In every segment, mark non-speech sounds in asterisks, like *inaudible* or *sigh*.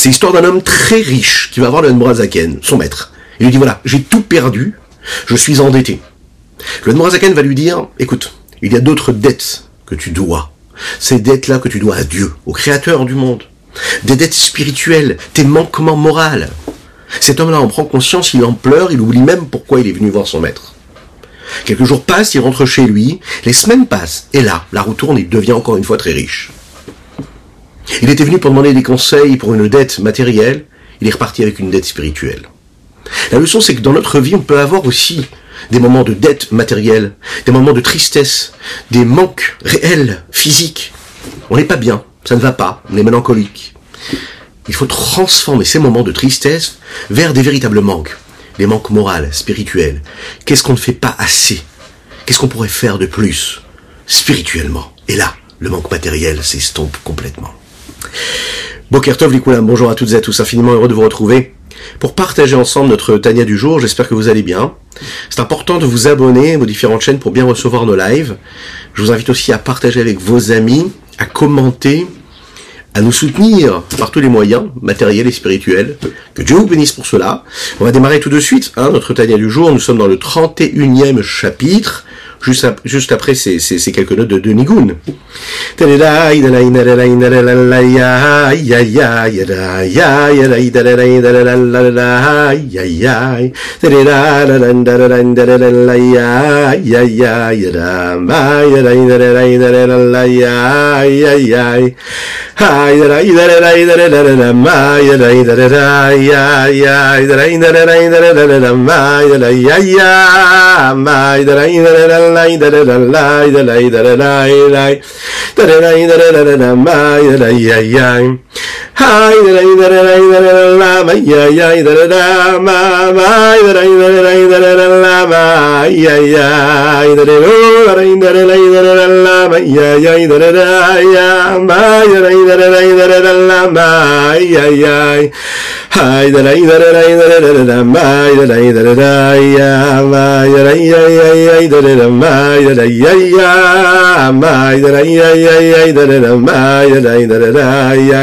C'est l'histoire d'un homme très riche qui va voir le Nbrazaken, son maître. Il lui dit voilà, j'ai tout perdu, je suis endetté. Le Nbrazaken va lui dire écoute, il y a d'autres dettes que tu dois. Ces dettes-là que tu dois à Dieu, au Créateur du monde. Des dettes spirituelles, tes manquements moraux. Cet homme-là en prend conscience, il en pleure, il oublie même pourquoi il est venu voir son maître. Quelques jours passent, il rentre chez lui, les semaines passent, et là, la roue tourne, il devient encore une fois très riche. Il était venu pour demander des conseils pour une dette matérielle, il est reparti avec une dette spirituelle. La leçon, c'est que dans notre vie, on peut avoir aussi des moments de dette matérielle, des moments de tristesse, des manques réels, physiques. On n'est pas bien, ça ne va pas, on est mélancolique. Il faut transformer ces moments de tristesse vers des véritables manques, des manques moraux, spirituels. Qu'est-ce qu'on ne fait pas assez? Qu'est-ce qu'on pourrait faire de plus spirituellement? Et là, le manque matériel s'estompe complètement. Bokertov Likoulam, bonjour à toutes et à tous, infiniment heureux de vous retrouver pour partager ensemble notre Tania du jour. J'espère que vous allez bien. C'est important de vous abonner à vos différentes chaînes pour bien recevoir nos lives. Je vous invite aussi à partager avec vos amis, à commenter, à nous soutenir par tous les moyens, matériels et spirituels. Que Dieu vous bénisse pour cela. On va démarrer tout de suite hein, notre Tania du jour. Nous sommes dans le 31e chapitre. Juste, juste après ces, ces, quelques notes de, de Nigun. lai da da lai da lai da lai lai da da lai da da lai lai lai lai lai lai lai hay der ay der ay der la ma ya ya der da ma ma ay der ay der ay der la ma ya ya ay der ay der ay der la ma ya ya der da ya ma ya ay der ay der ay der la ma ya ya hay der ay der ay der la ma ma ay der ay der da ya ma ya ay ay ay ay der la ma ay der ay ay ma ay der ay ay ay der la ma ya ay der da ya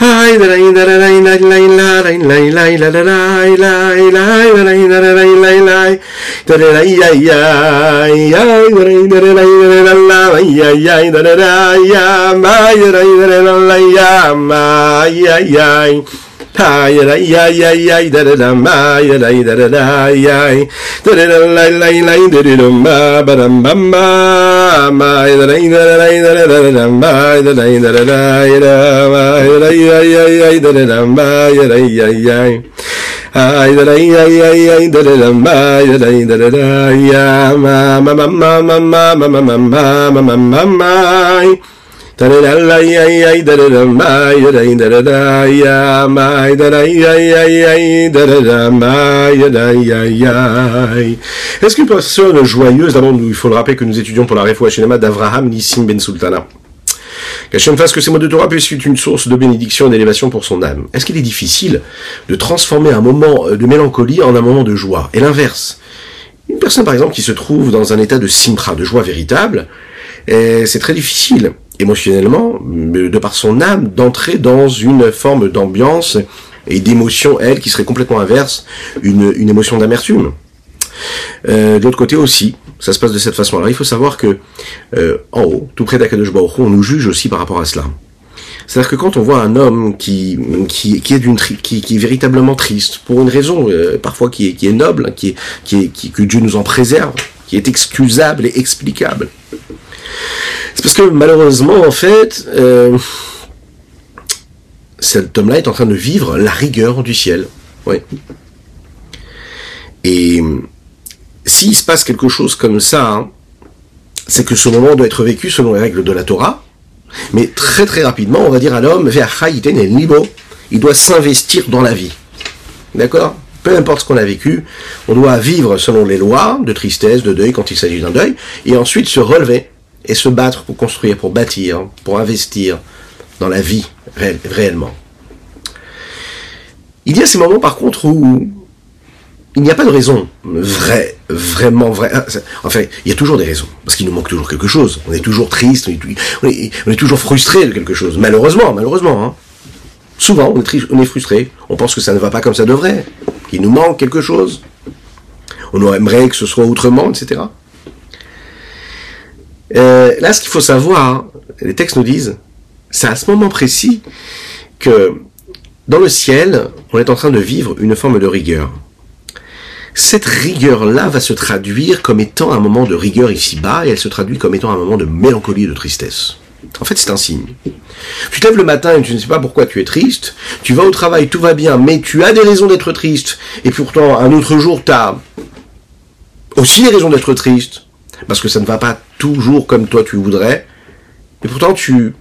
hay da rain da rain da rain la rain la la la la la la da rain da rain la la da rain ay ay ay ay da rain da rain da rain la la ay ay ay da rain ay ay ay da rain da la la ay ay ay ay ay ay ay ay da da da ma ay ay da da da ay ay da da da la la la da da da ma ba da ma ma ma ay da da da da da da da ma ay da da da da da ay da ma ay da ay ay ay da da da ma ay da ay ay ay da ay ay ay ay da da da ma ay da ay da da da ya ma ma ma ma ma ma ma ma ma ma ma ma Est-ce qu'une personne joyeuse, d'abord il faut le rappeler que nous étudions pour la Refoua Shinema d'Avraham Nissim Ben Sultana Qu'Hachem fasse que ces mots de Torah puissent être une source de bénédiction et d'élévation pour son âme. Est-ce qu'il est difficile de transformer un moment de mélancolie en un moment de joie? Et l'inverse. Une personne, par exemple, qui se trouve dans un état de simra, de joie véritable, c'est très difficile, émotionnellement, de par son âme, d'entrer dans une forme d'ambiance et d'émotion, elle, qui serait complètement inverse, une, émotion d'amertume. Euh, de l'autre côté aussi, ça se passe de cette façon. Alors il faut savoir que euh, en haut, tout près d'Akadosh on nous juge aussi par rapport à cela. C'est-à-dire que quand on voit un homme qui est d'une qui, qui véritablement triste pour une raison euh, parfois qui est noble, qui, que Dieu nous en préserve, qui est excusable et explicable. C'est parce que malheureusement en fait euh, cet homme-là est en train de vivre la rigueur du ciel. Oui. Et s'il se passe quelque chose comme ça, hein, c'est que ce moment doit être vécu selon les règles de la Torah, mais très très rapidement, on va dire à l'homme, il doit s'investir dans la vie. D'accord? Peu importe ce qu'on a vécu, on doit vivre selon les lois de tristesse, de deuil, quand il s'agit d'un deuil, et ensuite se relever et se battre pour construire, pour bâtir, pour investir dans la vie réellement. Il y a ces moments par contre où il n'y a pas de raison vraie, vraiment vraie. Ah, enfin, il y a toujours des raisons, parce qu'il nous manque toujours quelque chose. On est toujours triste, on est, toujours frustré de quelque chose. Malheureusement, malheureusement. Hein. Souvent, on est, triste, on est frustré. On pense que ça ne va pas comme ça devrait, qu'il nous manque quelque chose. On aimerait que ce soit autrement, etc. Euh, là, ce qu'il faut savoir, les textes nous disent, c'est à ce moment précis que dans le ciel, on est en train de vivre une forme de rigueur cette rigueur-là va se traduire comme étant un moment de rigueur ici-bas, et elle se traduit comme étant un moment de mélancolie et de tristesse. En fait, c'est un signe. Tu te lèves le matin et tu ne sais pas pourquoi tu es triste, tu vas au travail, tout va bien, mais tu as des raisons d'être triste, et pourtant, un autre jour, tu as aussi des raisons d'être triste, parce que ça ne va pas toujours comme toi tu voudrais, et pourtant, tu,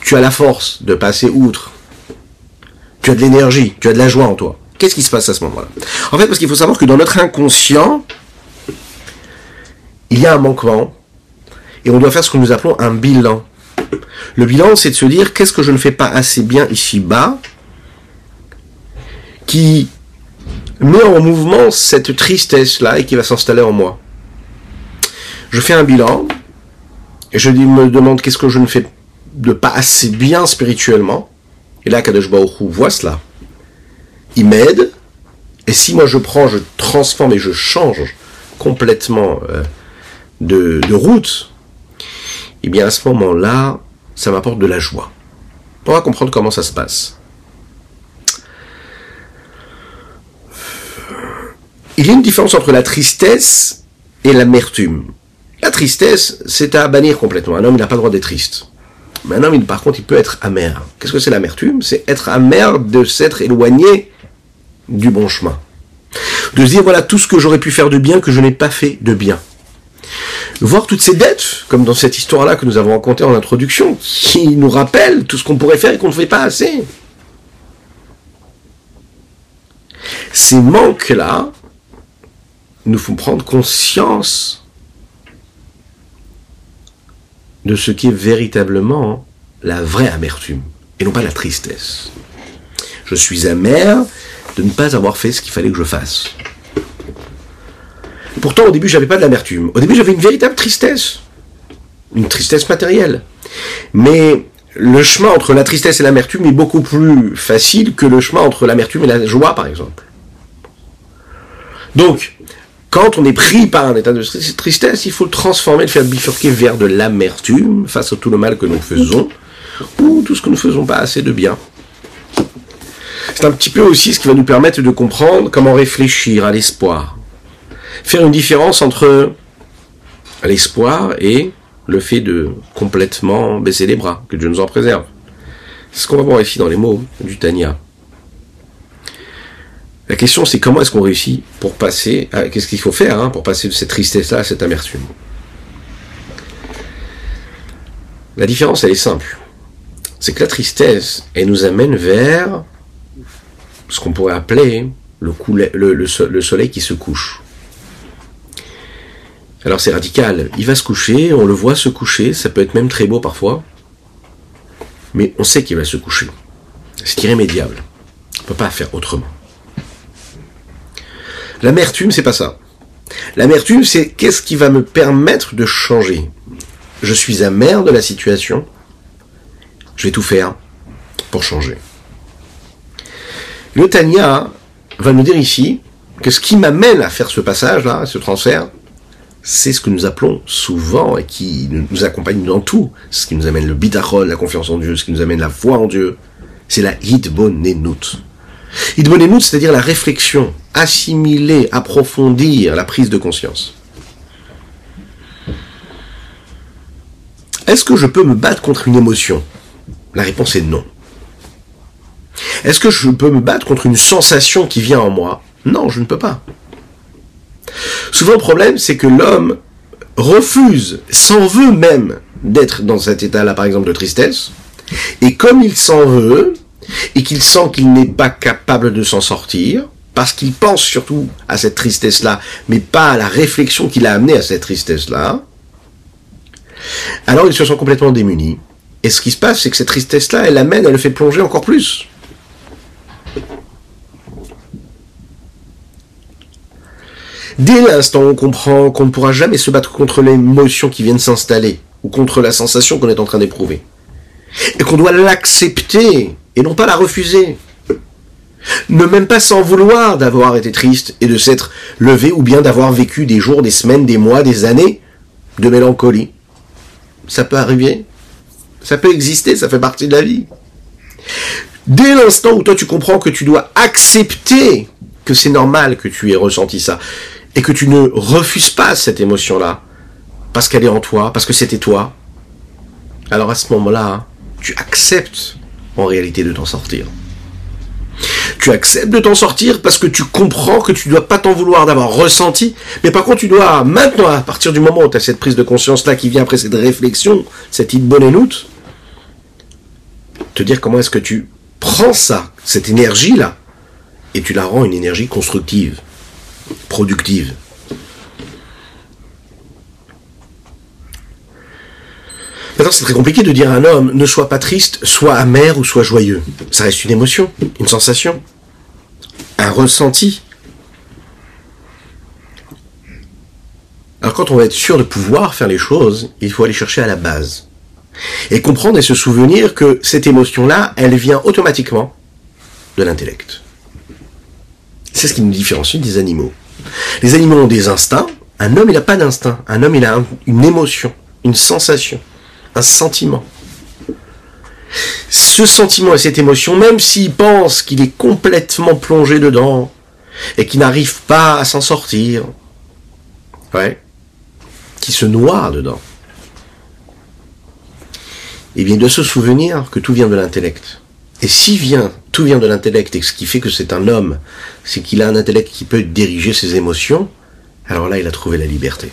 tu as la force de passer outre. Tu as de l'énergie, tu as de la joie en toi. Qu'est-ce qui se passe à ce moment-là? En fait, parce qu'il faut savoir que dans notre inconscient, il y a un manquement, et on doit faire ce que nous appelons un bilan. Le bilan, c'est de se dire qu'est-ce que je ne fais pas assez bien ici-bas, qui met en mouvement cette tristesse-là et qui va s'installer en moi? Je fais un bilan, et je me demande qu'est-ce que je ne fais de pas assez bien spirituellement. Et là, Kadosh Baruch voit cela il m'aide. Et si moi je prends, je transforme et je change complètement euh, de, route, eh bien à ce moment-là, ça m'apporte de la joie. On va comprendre comment ça se passe. Il y a une différence entre la tristesse et l'amertume. La tristesse, c'est à bannir complètement. Un homme n'a pas le droit d'être triste. Mais un homme, par contre, il peut être amer. Qu'est-ce que c'est l'amertume? C'est être amer de s'être éloigné du bon chemin. De se dire, voilà tout ce que j'aurais pu faire de bien que je n'ai pas fait de bien. Voir toutes ces dettes, comme dans cette histoire-là que nous avons racontée en introduction, qui nous rappellent tout ce qu'on pourrait faire et qu'on ne fait pas assez. Ces manques-là nous font prendre conscience de ce qui est véritablement la vraie amertume, et non pas la tristesse. Je suis amer de ne pas avoir fait ce qu'il fallait que je fasse. Pourtant, au début, j'avais pas de l'amertume. Au début, j'avais une véritable tristesse. Une tristesse matérielle. Mais le chemin entre la tristesse et l'amertume est beaucoup plus facile que le chemin entre l'amertume et la joie, par exemple. Donc, quand on est pris par un état de tristesse, il faut le transformer, le faire bifurquer vers de l'amertume face à tout le mal que nous faisons, ou tout ce que nous ne faisons pas assez de bien. C'est un petit peu aussi ce qui va nous permettre de comprendre comment réfléchir à l'espoir. Faire une différence entre l'espoir et le fait de complètement baisser les bras, que Dieu nous en préserve. C'est ce qu'on va voir ici dans les mots du Tania. La question c'est comment est-ce qu'on réussit pour passer, qu'est-ce qu'il faut faire hein, pour passer de cette tristesse-là à cette amertume? La différence elle est simple. C'est que la tristesse, elle nous amène vers ce qu'on pourrait appeler le, le, soleil qui se couche. Alors c'est radical. Il va se coucher, on le voit se coucher, ça peut être même très beau parfois, mais on sait qu'il va se coucher. C'est irrémédiable. On ne peut pas faire autrement. L'amertume, c'est pas ça. L'amertume, c'est qu'est-ce qui va me permettre de changer? Je suis amer de la situation. Je vais tout faire pour changer. Le Tania va nous dire ici que ce qui m'amène à faire ce passage-là, ce transfert, c'est ce que nous appelons souvent et qui nous accompagne dans tout, ce qui nous amène le bitachon, la confiance en Dieu, ce qui nous amène la foi en Dieu, c'est la hitbonenut. Hitbonenut, c'est-à-dire la réflexion, assimiler, approfondir la prise de conscience. Est-ce que je peux me battre contre une émotion? La réponse est non. Est-ce que je peux me battre contre une sensation qui vient en moi? Non, je ne peux pas. Souvent le problème, c'est que l'homme refuse, s'en veut même d'être dans cet état-là, par exemple, de tristesse. Et comme il s'en veut, et qu'il sent qu'il n'est pas capable de s'en sortir, parce qu'il pense surtout à cette tristesse-là, mais pas à la réflexion qui l'a amené à cette tristesse-là, alors il se sent complètement démuni. Et ce qui se passe, c'est que cette tristesse-là, elle l'amène, elle le fait plonger encore plus. Dès l'instant où on comprend qu'on ne pourra jamais se battre contre l'émotion qui vient de s'installer, ou contre la sensation qu'on est en train d'éprouver, et qu'on doit l'accepter, et non pas la refuser, ne même pas s'en vouloir d'avoir été triste et de s'être levé, ou bien d'avoir vécu des jours, des semaines, des mois, des années de mélancolie. Ça peut arriver, ça peut exister, ça fait partie de la vie. Dès l'instant où toi tu comprends que tu dois accepter que c'est normal que tu aies ressenti ça, et que tu ne refuses pas cette émotion-là, parce qu'elle est en toi, parce que c'était toi, alors à ce moment-là, tu acceptes en réalité de t'en sortir. Tu acceptes de t'en sortir parce que tu comprends que tu ne dois pas t'en vouloir d'avoir ressenti, mais par contre tu dois maintenant, à partir du moment où tu as cette prise de conscience-là qui vient après cette réflexion, cette bonne te dire comment est-ce que tu prends ça, cette énergie-là, et tu la rends une énergie constructive productive. C'est très compliqué de dire à un homme ne sois pas triste, sois amer ou sois joyeux. Ça reste une émotion, une sensation, un ressenti. Alors quand on va être sûr de pouvoir faire les choses, il faut aller chercher à la base. Et comprendre et se souvenir que cette émotion-là, elle vient automatiquement de l'intellect. C'est ce qui nous différencie des animaux. Les animaux ont des instincts. Un homme, il n'a pas d'instinct. Un homme, il a une émotion, une sensation, un sentiment. Ce sentiment et cette émotion, même s'il pense qu'il est complètement plongé dedans et qu'il n'arrive pas à s'en sortir, qui se noie dedans, eh bien, de se souvenir que tout vient de l'intellect. Et si vient, tout vient de l'intellect, et ce qui fait que c'est un homme, c'est qu'il a un intellect qui peut diriger ses émotions, alors là, il a trouvé la liberté.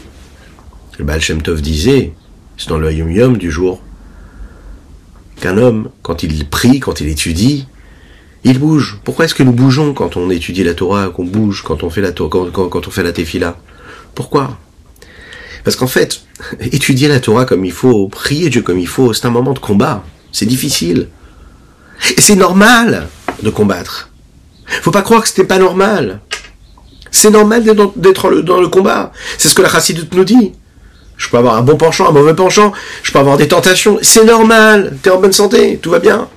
Le disait, c'est dans le Yom Yom du jour, qu'un homme, quand il prie, quand il étudie, il bouge. Pourquoi est-ce que nous bougeons quand on étudie la Torah, qu'on bouge quand on fait la quand, on fait la tefila? Pourquoi? Parce qu'en fait, *laughs* étudier la Torah comme il faut, prier Dieu comme il faut, c'est un moment de combat. C'est difficile. Et c'est normal de combattre. Faut pas croire que c'était pas normal. C'est normal d'être dans le combat. C'est ce que la chassidoute nous dit. Je peux avoir un bon penchant, un mauvais penchant. Je peux avoir des tentations. C'est normal. T'es en bonne santé. Tout va bien.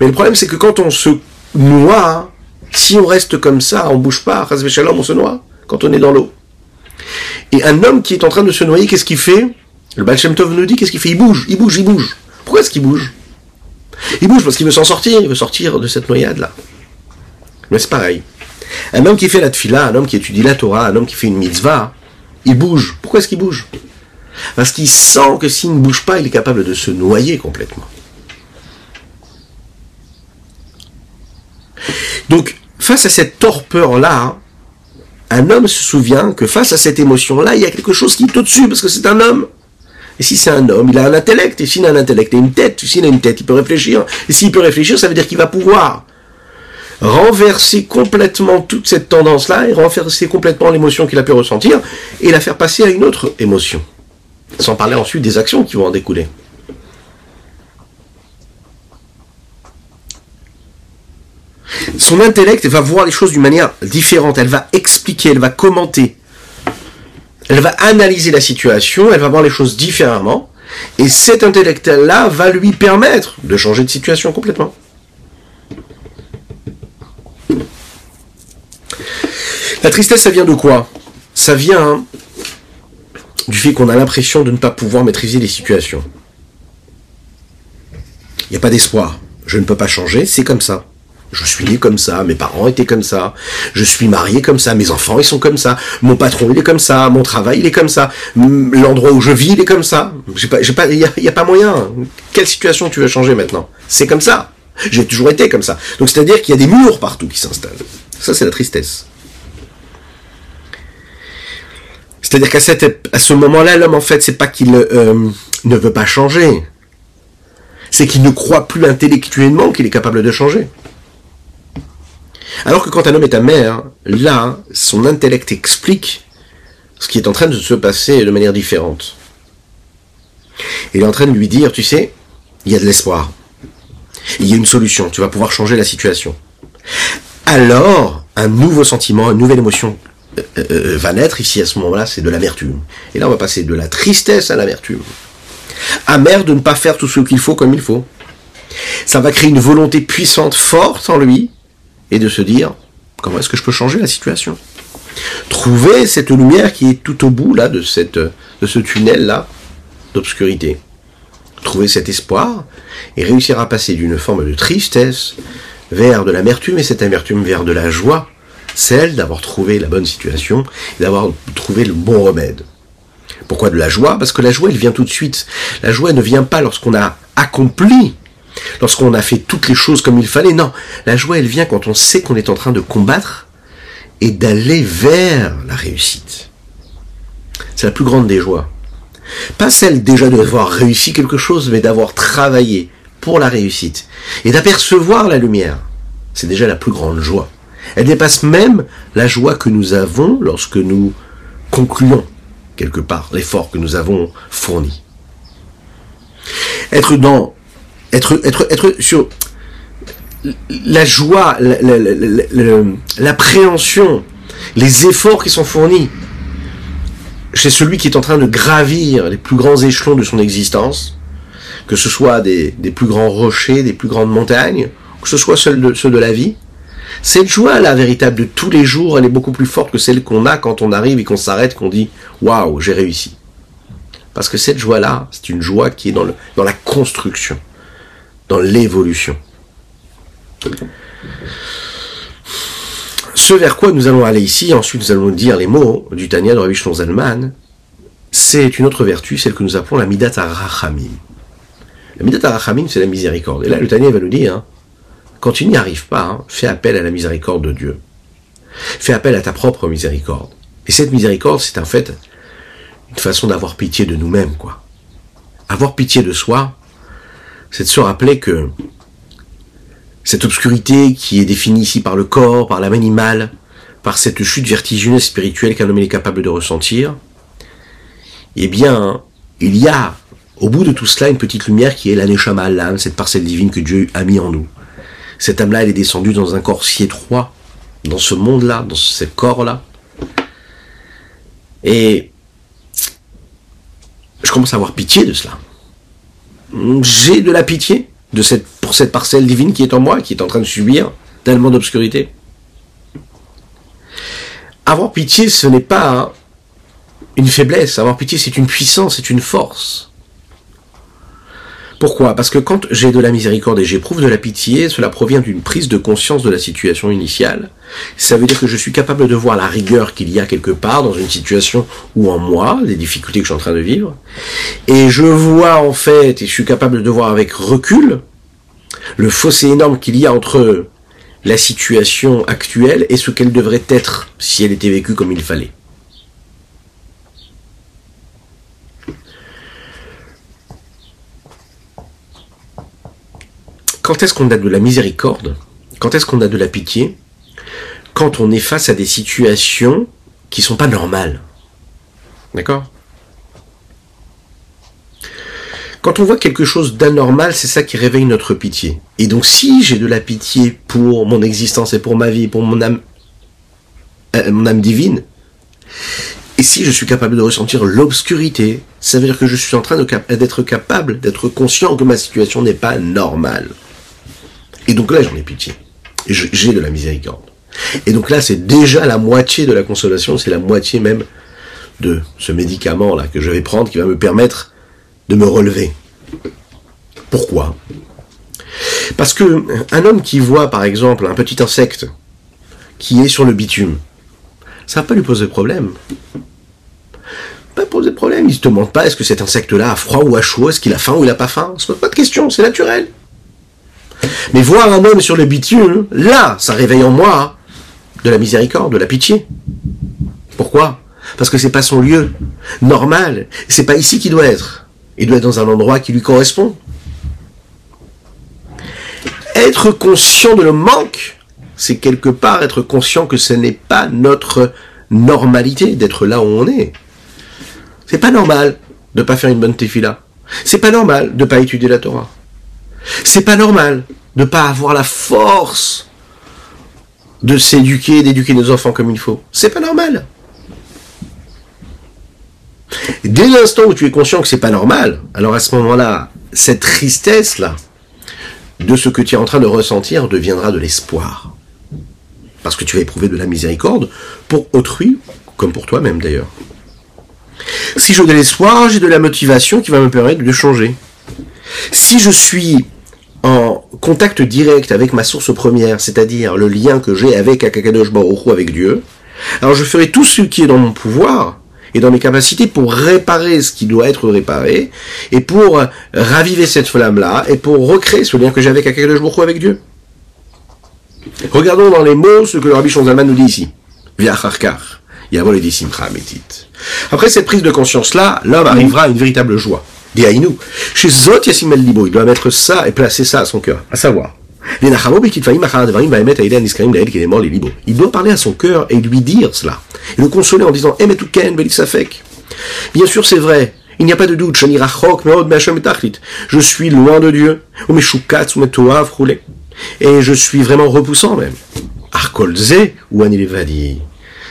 Mais le problème, c'est que quand on se noie, si on reste comme ça, on bouge pas, on se noie quand on est dans l'eau. Et un homme qui est en train de se noyer, qu'est-ce qu'il fait? Le Baal Tov nous dit, qu'est-ce qu'il fait? Il bouge, il bouge, il bouge. Pourquoi est-ce qu'il bouge? Il bouge parce qu'il veut s'en sortir, il veut sortir de cette noyade-là. Mais c'est pareil. Un homme qui fait la tfila, un homme qui étudie la Torah, un homme qui fait une mitzvah, il bouge. Pourquoi est-ce qu'il bouge? Parce qu'il sent que s'il ne bouge pas, il est capable de se noyer complètement. Donc, face à cette torpeur-là, un homme se souvient que face à cette émotion-là, il y a quelque chose qui est au-dessus, parce que c'est un homme. Et si c'est un homme, il a un intellect. Et s'il a un intellect et une tête, s'il a une tête, il peut réfléchir. Et s'il peut réfléchir, ça veut dire qu'il va pouvoir renverser complètement toute cette tendance-là et renverser complètement l'émotion qu'il a pu ressentir et la faire passer à une autre émotion. Sans parler ensuite des actions qui vont en découler. Son intellect va voir les choses d'une manière différente. Elle va expliquer, elle va commenter elle va analyser la situation, elle va voir les choses différemment, et cet intellectuel-là va lui permettre de changer de situation complètement. La tristesse, ça vient de quoi? Ça vient du fait qu'on a l'impression de ne pas pouvoir maîtriser les situations. Il n'y a pas d'espoir. Je ne peux pas changer, c'est comme ça. Je suis né comme ça, mes parents étaient comme ça, je suis marié comme ça, mes enfants ils sont comme ça, mon patron il est comme ça, mon travail il est comme ça, l'endroit où je vis il est comme ça. Il n'y a, pas moyen. Quelle situation tu veux changer maintenant? C'est comme ça. J'ai toujours été comme ça. Donc c'est-à-dire qu'il y a des murs partout qui s'installent. Ça c'est la tristesse. C'est-à-dire qu'à ce moment-là, l'homme, en fait, c'est pas qu'il euh, ne veut pas changer. C'est qu'il ne croit plus intellectuellement qu'il est capable de changer. Alors que quand un homme est amer, là, son intellect explique ce qui est en train de se passer de manière différente. Il est en train de lui dire, tu sais, il y a de l'espoir. Il y a une solution, tu vas pouvoir changer la situation. Alors, un nouveau sentiment, une nouvelle émotion euh, euh, va naître ici à ce moment-là, c'est de l'amertume. Et là, on va passer de la tristesse à l'amertume. Amer de ne pas faire tout ce qu'il faut comme il faut. Ça va créer une volonté puissante, forte en lui, et de se dire, comment est-ce que je peux changer la situation? Trouver cette lumière qui est tout au bout là de, de ce tunnel-là d'obscurité. Trouver cet espoir et réussir à passer d'une forme de tristesse vers de l'amertume et cette amertume vers de la joie, celle d'avoir trouvé la bonne situation d'avoir trouvé le bon remède. Pourquoi de la joie? Parce que la joie, elle vient tout de suite. La joie ne vient pas lorsqu'on a accompli, lorsqu'on a fait toutes les choses comme il fallait. Non, la joie, elle vient quand on sait qu'on est en train de combattre et d'aller vers la réussite. C'est la plus grande des joies. Pas celle déjà d'avoir réussi quelque chose, mais d'avoir travaillé pour la réussite et d'apercevoir la lumière. C'est déjà la plus grande joie. Elle dépasse même la joie que nous avons lorsque nous concluons quelque part l'effort que nous avons fourni. Être dans, être, être, être sur la joie, l'appréhension, les efforts qui sont fournis chez celui qui est en train de gravir les plus grands échelons de son existence, que ce soit des, plus grands rochers, des plus grandes montagnes, que ce soit ceux de, ceux de la vie, cette joie, la véritable de tous les jours, elle est beaucoup plus forte que celle qu'on a quand on arrive et qu'on s'arrête, qu'on dit Waouh, j'ai réussi. Parce que cette joie-là, c'est une joie qui est dans, le, dans la construction, dans l'évolution. Ce vers quoi nous allons aller ici, ensuite nous allons dire les mots du Tanya de Rabbi Zalman, c'est une autre vertu, celle que nous appelons la Midat Arachamim. La Midat Arachamim, c'est la miséricorde. Et là, le Tanya va nous dire, hein, quand tu n'y arrives pas, hein, fais appel à la miséricorde de Dieu. Fais appel à ta propre miséricorde. Et cette miséricorde, c'est en fait une façon d'avoir pitié de nous-mêmes, quoi. Avoir pitié de soi, c'est de se rappeler que cette obscurité qui est définie ici par le corps, par l'âme animale, par cette chute vertigineuse spirituelle qu'un homme est capable de ressentir, eh bien, il y a au bout de tout cela une petite lumière qui est l'aneshama, l'âme, cette parcelle divine que Dieu a mis en nous. Cette âme-là, elle est descendue dans un corps si étroit, dans ce monde-là, dans ce corps-là. Et je commence à avoir pitié de cela. J'ai de la pitié de cette, pour cette parcelle divine qui est en moi, qui est en train de subir tellement d'obscurité. Avoir pitié, ce n'est pas une faiblesse. Avoir pitié, c'est une puissance, c'est une force. Pourquoi? Parce que quand j'ai de la miséricorde et j'éprouve de la pitié, cela provient d'une prise de conscience de la situation initiale. Ça veut dire que je suis capable de voir la rigueur qu'il y a quelque part dans une situation ou en moi, les difficultés que je suis en train de vivre. Et je vois en fait, et je suis capable de voir avec recul, le fossé énorme qu'il y a entre la situation actuelle et ce qu'elle devrait être si elle était vécue comme il fallait. Quand est-ce qu'on a de la miséricorde? Quand est-ce qu'on a de la pitié? Quand on est face à des situations qui sont pas normales. D'accord? Quand on voit quelque chose d'anormal, c'est ça qui réveille notre pitié. Et donc si j'ai de la pitié pour mon existence et pour ma vie, pour mon âme, euh, mon âme divine, et si je suis capable de ressentir l'obscurité, ça veut dire que je suis en train d'être capable, d'être conscient que ma situation n'est pas normale. Et donc là, j'en ai pitié. J'ai de la miséricorde. Et donc là, c'est déjà la moitié de la consolation, c'est la moitié même de ce médicament-là que je vais prendre qui va me permettre de me relever. Pourquoi? Parce que un homme qui voit, par exemple, un petit insecte qui est sur le bitume, ça va pas lui poser de problème. Pas poser problème. Il se demande pas est-ce que cet insecte-là a froid ou a chaud, est-ce qu'il a faim ou il a pas faim. Se pose pas de question, c'est naturel. Mais voir un homme sur le bitume, là, ça réveille en moi de la miséricorde, de la pitié. Pourquoi? Parce que c'est pas son lieu normal. C'est pas ici qu'il doit être. Il doit être dans un endroit qui lui correspond. Être conscient de le manque, c'est quelque part être conscient que ce n'est pas notre normalité d'être là où on est. C'est pas normal de pas faire une bonne tefila. C'est pas normal de pas étudier la Torah. C'est pas normal de pas avoir la force de s'éduquer, d'éduquer nos enfants comme il faut. C'est pas normal. Dès l'instant où tu es conscient que c'est pas normal, alors à ce moment-là, cette tristesse-là, de ce que tu es en train de ressentir deviendra de l'espoir. Parce que tu vas éprouver de la miséricorde pour autrui, comme pour toi-même d'ailleurs. Si j'ai de l'espoir, j'ai de la motivation qui va me permettre de changer. Si je suis en contact direct avec ma source première, c'est-à-dire le lien que j'ai avec Akakadosh Baruch avec Dieu, alors je ferai tout ce qui est dans mon pouvoir et dans mes capacités pour réparer ce qui doit être réparé et pour raviver cette flamme-là et pour recréer ce lien que j'ai avec Akakadosh Baruch avec Dieu. Regardons dans les mots ce que le Rabbi Shonzalman nous dit ici. Via Charkar. Après cette prise de conscience-là, l'homme arrivera à une véritable joie. Chez Zot Yassim El Libo, il doit mettre ça et placer ça à son cœur, à savoir. Il doit parler à son cœur et lui dire cela. Et le consoler en disant Bien sûr, c'est vrai. Il n'y a pas de doute. Je suis loin de Dieu. Et je suis vraiment repoussant même. ou Anilevadi.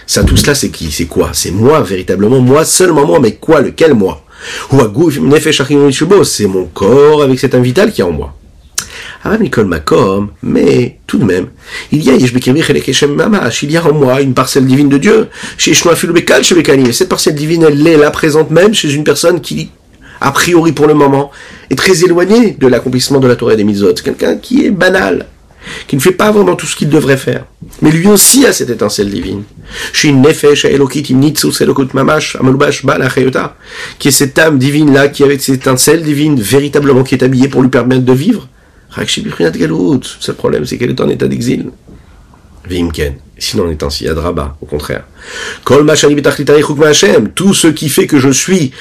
Ça, tout cela, c'est qui? C'est quoi? C'est moi, véritablement, moi, seulement moi, mais quoi? Lequel moi? C'est mon corps avec cet invital qui est en moi. Mais tout de même, il y a il y a en moi une parcelle divine de Dieu. Et cette parcelle divine, elle est là présente même chez une personne qui, a priori pour le moment, est très éloignée de l'accomplissement de la Torah des Mitzvot. Quelqu'un qui est banal, qui ne fait pas vraiment tout ce qu'il devrait faire. Mais lui aussi a cette étincelle divine. Qui est cette âme divine là, qui avec cette étincelle divine, véritablement qui est habillée pour lui permettre de vivre. Le problème, c'est qu'elle est en état d'exil. Vimken. Sinon, on est ainsi, Adraba, au contraire. Tout ce qui fait que je suis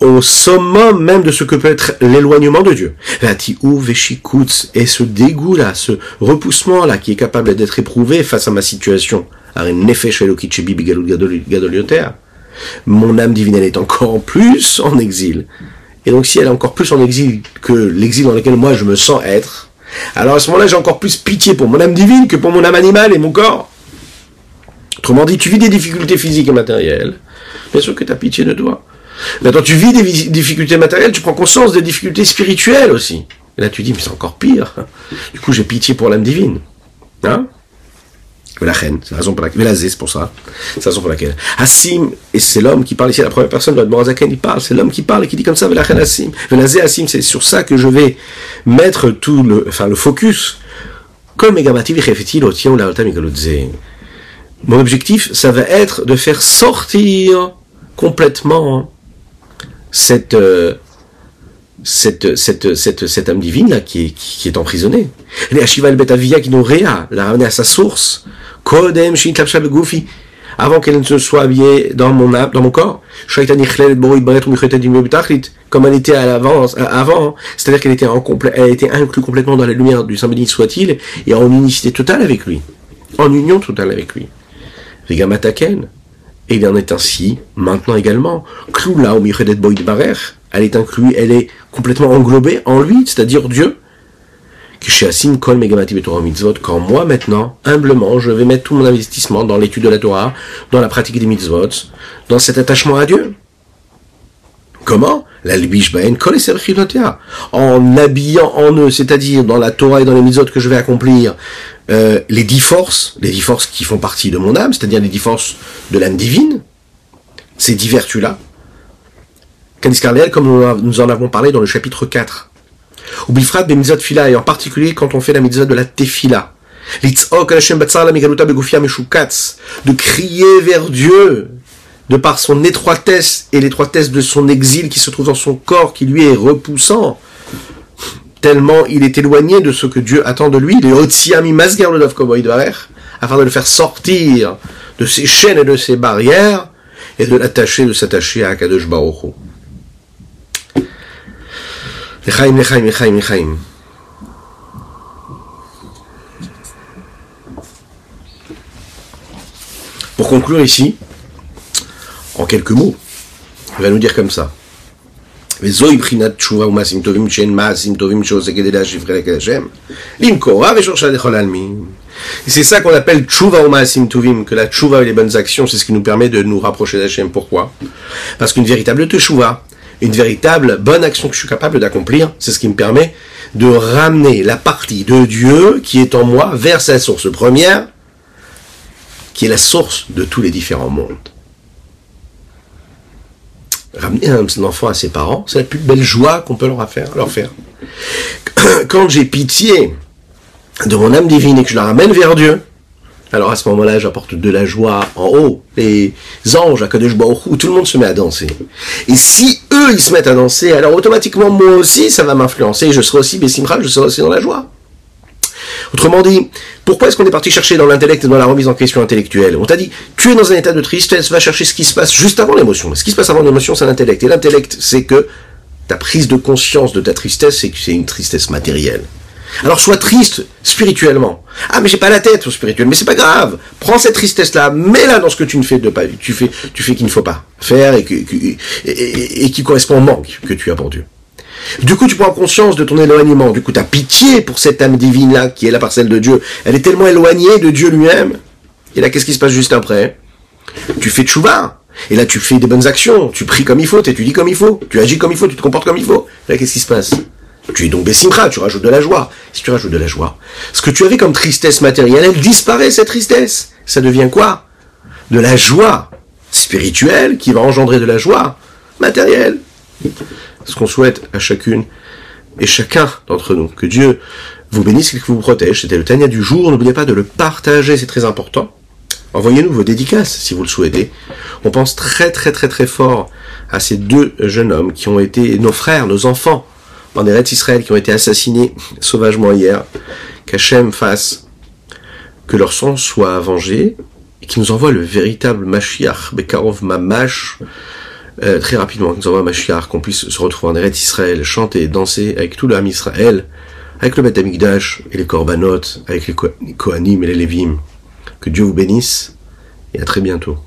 au summum même de ce que peut être l'éloignement de Dieu. Et ce dégoût-là, ce repoussement-là qui est capable d'être éprouvé face à ma situation. Mon âme divine, elle est encore plus en exil. Et donc si elle est encore plus en exil que l'exil dans lequel moi je me sens être, alors à ce moment-là j'ai encore plus pitié pour mon âme divine que pour mon âme animale et mon corps. Autrement dit, tu vis des difficultés physiques et matérielles, bien sûr que tu as pitié de toi. Maintenant, tu vis des difficultés matérielles, tu prends conscience des difficultés spirituelles aussi. Et là, tu dis, mais c'est encore pire. Du coup, j'ai pitié pour l'âme divine. Hein? La reine, c'est la raison pour laquelle, c'est pour ça, c'est la raison pour laquelle. Hassim, et c'est l'homme qui parle ici, la première personne, de Morazaken, il parle, c'est l'homme qui parle et qui dit comme ça, Velachem Hassim. Velazé Hassim, c'est sur ça que je vais mettre tout le, enfin, le focus. Comme la Mon objectif, ça va être de faire sortir complètement cette, euh, cette, cette, cette, cette âme divine là, qui, est, qui, est emprisonnée. Les Ashival Betavia qui nous l'a ramené à sa source. Kodem avant qu'elle ne se soit habillée dans mon âme, dans mon corps. Comme elle était à l'avance, euh, avant, c'est-à-dire qu'elle était en complet, elle était inclue complètement dans la lumière du Saint béni soit-il, et en unicité totale avec lui. En union totale avec lui. Vegamataken. Et il en est ainsi maintenant également. Kloula au Boyd Barer, elle est inclue, elle est complètement englobée en lui, c'est-à-dire Dieu. Quand moi maintenant, humblement, je vais mettre tout mon investissement dans l'étude de la Torah, dans la pratique des mitzvot, dans cet attachement à Dieu. Comment En habillant en eux, c'est-à-dire dans la Torah et dans les mitzvot que je vais accomplir, euh, les dix forces, les dix forces qui font partie de mon âme, c'est-à-dire les dix forces de l'âme divine, ces dix vertus-là. Candice comme nous en avons parlé dans le chapitre 4. Ou Bifrat ben mitzvot fila, et en particulier quand on fait la mitzvah de la tefila. De crier vers Dieu, de par son étroitesse et l'étroitesse de son exil qui se trouve dans son corps, qui lui est repoussant tellement il est éloigné de ce que Dieu attend de lui, afin de le faire sortir de ses chaînes et de ses barrières, et de l'attacher, de s'attacher à Akadosh Baruch. Pour conclure ici, en quelques mots, il va nous dire comme ça. Et c'est ça qu'on appelle tchouva ou maasim tovim, que la tchouva et les bonnes actions, c'est ce qui nous permet de nous rapprocher d'Hachem. Pourquoi? Parce qu'une véritable tchouva, une véritable bonne action que je suis capable d'accomplir, c'est ce qui me permet de ramener la partie de Dieu qui est en moi vers sa source première, qui est la source de tous les différents mondes. Ramener un enfant à ses parents, c'est la plus belle joie qu'on peut leur faire. Leur faire. *clears throat* Quand j'ai pitié de mon âme divine et que je la ramène vers Dieu, alors à ce moment-là, j'apporte de la joie en haut. Les anges, à Kadesh où tout le monde se met à danser. Et si eux, ils se mettent à danser, alors automatiquement, moi aussi, ça va m'influencer. Je serai aussi Bessimra, je serai aussi dans la joie. Autrement dit, pourquoi est-ce qu'on est parti chercher dans l'intellect et dans la remise en question intellectuelle On t'a dit, tu es dans un état de tristesse, va chercher ce qui se passe juste avant l'émotion. Ce qui se passe avant l'émotion, c'est l'intellect. Et l'intellect, c'est que ta prise de conscience de ta tristesse, c'est que c'est une tristesse matérielle. Alors sois triste spirituellement. Ah mais j'ai pas la tête au spirituel, mais c'est pas grave. Prends cette tristesse là, mets-la dans ce que tu ne fais de pas, tu fais, tu fais qu'il ne faut pas faire et, et qui correspond au manque que tu as pour Dieu. Du coup, tu prends conscience de ton éloignement. Du coup, tu as pitié pour cette âme divine-là, qui est la parcelle de Dieu. Elle est tellement éloignée de Dieu lui-même. Et là, qu'est-ce qui se passe juste après? Tu fais tchouva. Et là, tu fais des bonnes actions. Tu pries comme il faut, tu dis comme il faut. Tu agis comme il faut, tu te comportes comme il faut. là, qu'est-ce qui se passe? Tu es donc Bessimra, tu rajoutes de la joie. Si tu rajoutes de la joie, ce que tu avais comme tristesse matérielle, elle disparaît, cette tristesse. Ça devient quoi? De la joie spirituelle qui va engendrer de la joie matérielle ce qu'on souhaite à chacune et chacun d'entre nous. Que Dieu vous bénisse et que vous protège. C'était le Tania du jour. N'oubliez pas de le partager, c'est très important. Envoyez-nous vos dédicaces si vous le souhaitez. On pense très très très très fort à ces deux jeunes hommes qui ont été nos frères, nos enfants en Eretz Israël, qui ont été assassinés sauvagement hier. Qu'Hachem fasse que leur sang soit vengé et qui nous envoie le véritable Mashiach, Bekarov Mamash, euh, très rapidement, nous envoie Mashiach, qu'on puisse se retrouver en Eretz Israël, chanter, danser avec tout l'âme Israël, avec le Beth Amikdash et les Korbanot, avec les Kohanim et les Lévim. Que Dieu vous bénisse et à très bientôt.